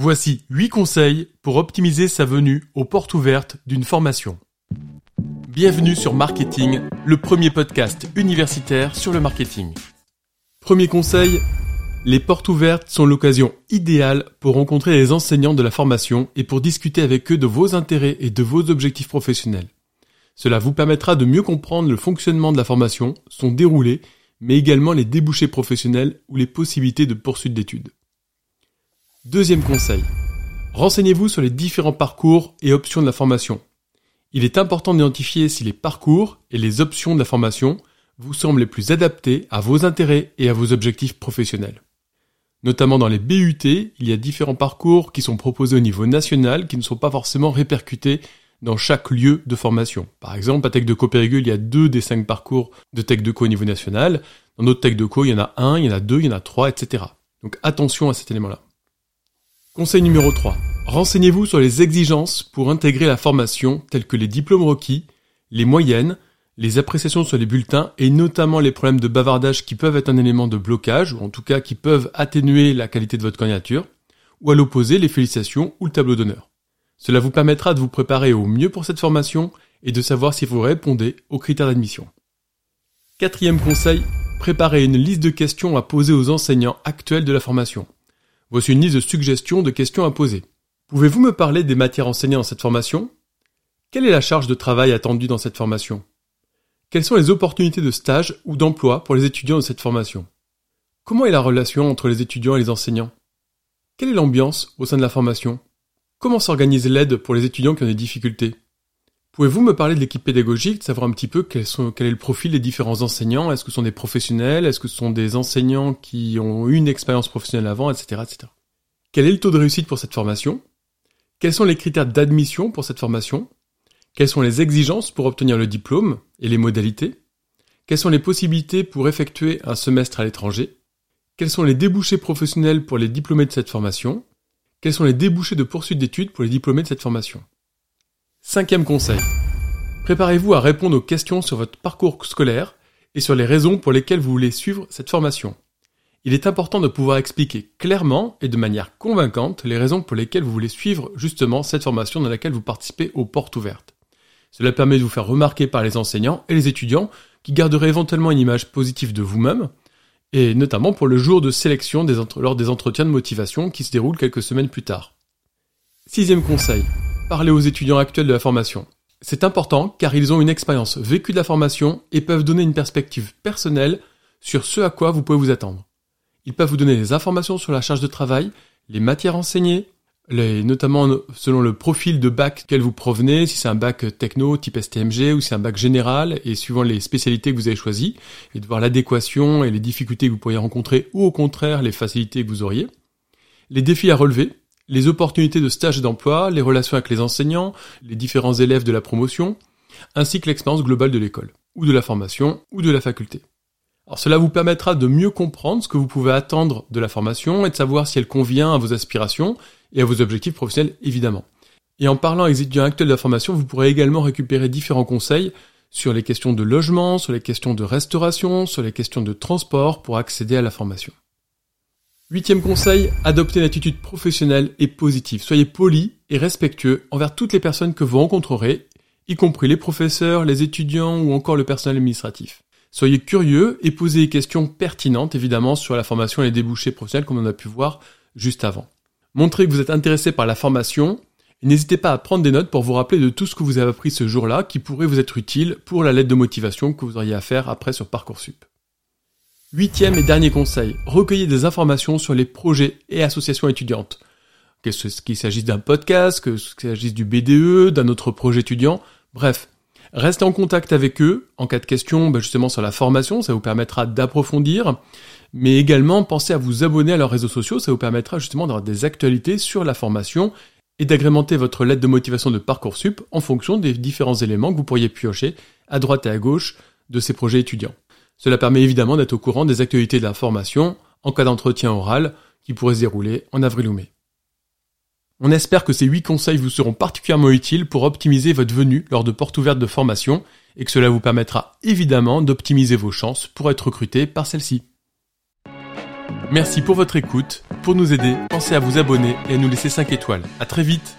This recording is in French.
Voici 8 conseils pour optimiser sa venue aux portes ouvertes d'une formation. Bienvenue sur Marketing, le premier podcast universitaire sur le marketing. Premier conseil, les portes ouvertes sont l'occasion idéale pour rencontrer les enseignants de la formation et pour discuter avec eux de vos intérêts et de vos objectifs professionnels. Cela vous permettra de mieux comprendre le fonctionnement de la formation, son déroulé, mais également les débouchés professionnels ou les possibilités de poursuite d'études. Deuxième conseil. Renseignez-vous sur les différents parcours et options de la formation. Il est important d'identifier si les parcours et les options de la formation vous semblent les plus adaptés à vos intérêts et à vos objectifs professionnels. Notamment dans les BUT, il y a différents parcours qui sont proposés au niveau national qui ne sont pas forcément répercutés dans chaque lieu de formation. Par exemple, à Tech de Co Périgueux, il y a deux des cinq parcours de Tech de Co au niveau national. Dans d'autres Tech de Co, il y en a un, il y en a deux, il y en a trois, etc. Donc attention à cet élément-là. Conseil numéro 3. Renseignez-vous sur les exigences pour intégrer la formation telles que les diplômes requis, les moyennes, les appréciations sur les bulletins et notamment les problèmes de bavardage qui peuvent être un élément de blocage ou en tout cas qui peuvent atténuer la qualité de votre candidature ou à l'opposé les félicitations ou le tableau d'honneur. Cela vous permettra de vous préparer au mieux pour cette formation et de savoir si vous répondez aux critères d'admission. Quatrième conseil, préparez une liste de questions à poser aux enseignants actuels de la formation. Voici une liste de suggestions de questions à poser. Pouvez-vous me parler des matières enseignées dans cette formation? Quelle est la charge de travail attendue dans cette formation? Quelles sont les opportunités de stage ou d'emploi pour les étudiants de cette formation? Comment est la relation entre les étudiants et les enseignants? Quelle est l'ambiance au sein de la formation? Comment s'organise l'aide pour les étudiants qui ont des difficultés? Pouvez-vous me parler de l'équipe pédagogique, de savoir un petit peu quel, est le profil des différents enseignants? Est-ce que ce sont des professionnels? Est-ce que ce sont des enseignants qui ont eu une expérience professionnelle avant, etc., etc. Quel est le taux de réussite pour cette formation? Quels sont les critères d'admission pour cette formation? Quelles sont les exigences pour obtenir le diplôme et les modalités? Quelles sont les possibilités pour effectuer un semestre à l'étranger? Quels sont les débouchés professionnels pour les diplômés de cette formation? Quels sont les débouchés de poursuite d'études pour les diplômés de cette formation? Cinquième conseil. Préparez-vous à répondre aux questions sur votre parcours scolaire et sur les raisons pour lesquelles vous voulez suivre cette formation. Il est important de pouvoir expliquer clairement et de manière convaincante les raisons pour lesquelles vous voulez suivre justement cette formation dans laquelle vous participez aux portes ouvertes. Cela permet de vous faire remarquer par les enseignants et les étudiants qui garderaient éventuellement une image positive de vous-même et notamment pour le jour de sélection lors des entretiens de motivation qui se déroulent quelques semaines plus tard. Sixième conseil, parlez aux étudiants actuels de la formation. C'est important car ils ont une expérience vécue de la formation et peuvent donner une perspective personnelle sur ce à quoi vous pouvez vous attendre. Ils peuvent vous donner des informations sur la charge de travail, les matières enseignées, notamment selon le profil de bac qu'elle vous provenez, si c'est un bac techno type STMG ou si c'est un bac général, et suivant les spécialités que vous avez choisies, et de voir l'adéquation et les difficultés que vous pourriez rencontrer, ou au contraire les facilités que vous auriez. Les défis à relever, les opportunités de stage et d'emploi, les relations avec les enseignants, les différents élèves de la promotion, ainsi que l'expérience globale de l'école, ou de la formation, ou de la faculté. Alors cela vous permettra de mieux comprendre ce que vous pouvez attendre de la formation et de savoir si elle convient à vos aspirations et à vos objectifs professionnels évidemment. Et en parlant avec les étudiants actuels de la formation, vous pourrez également récupérer différents conseils sur les questions de logement, sur les questions de restauration, sur les questions de transport pour accéder à la formation. Huitième conseil, adoptez une attitude professionnelle et positive. Soyez poli et respectueux envers toutes les personnes que vous rencontrerez, y compris les professeurs, les étudiants ou encore le personnel administratif. Soyez curieux et posez des questions pertinentes, évidemment, sur la formation et les débouchés professionnels, comme on a pu voir juste avant. Montrez que vous êtes intéressé par la formation et n'hésitez pas à prendre des notes pour vous rappeler de tout ce que vous avez appris ce jour-là qui pourrait vous être utile pour la lettre de motivation que vous auriez à faire après sur Parcoursup. Huitième et dernier conseil, recueillez des informations sur les projets et associations étudiantes. Qu'il s'agisse d'un podcast, qu'il s'agisse du BDE, d'un autre projet étudiant, bref, Restez en contact avec eux en cas de question bah, justement sur la formation, ça vous permettra d'approfondir, mais également pensez à vous abonner à leurs réseaux sociaux, ça vous permettra justement d'avoir des actualités sur la formation et d'agrémenter votre lettre de motivation de Parcoursup en fonction des différents éléments que vous pourriez piocher à droite et à gauche de ces projets étudiants. Cela permet évidemment d'être au courant des actualités de la formation en cas d'entretien oral qui pourrait se dérouler en avril ou mai. On espère que ces 8 conseils vous seront particulièrement utiles pour optimiser votre venue lors de portes ouvertes de formation et que cela vous permettra évidemment d'optimiser vos chances pour être recruté par celle-ci. Merci pour votre écoute. Pour nous aider, pensez à vous abonner et à nous laisser 5 étoiles. À très vite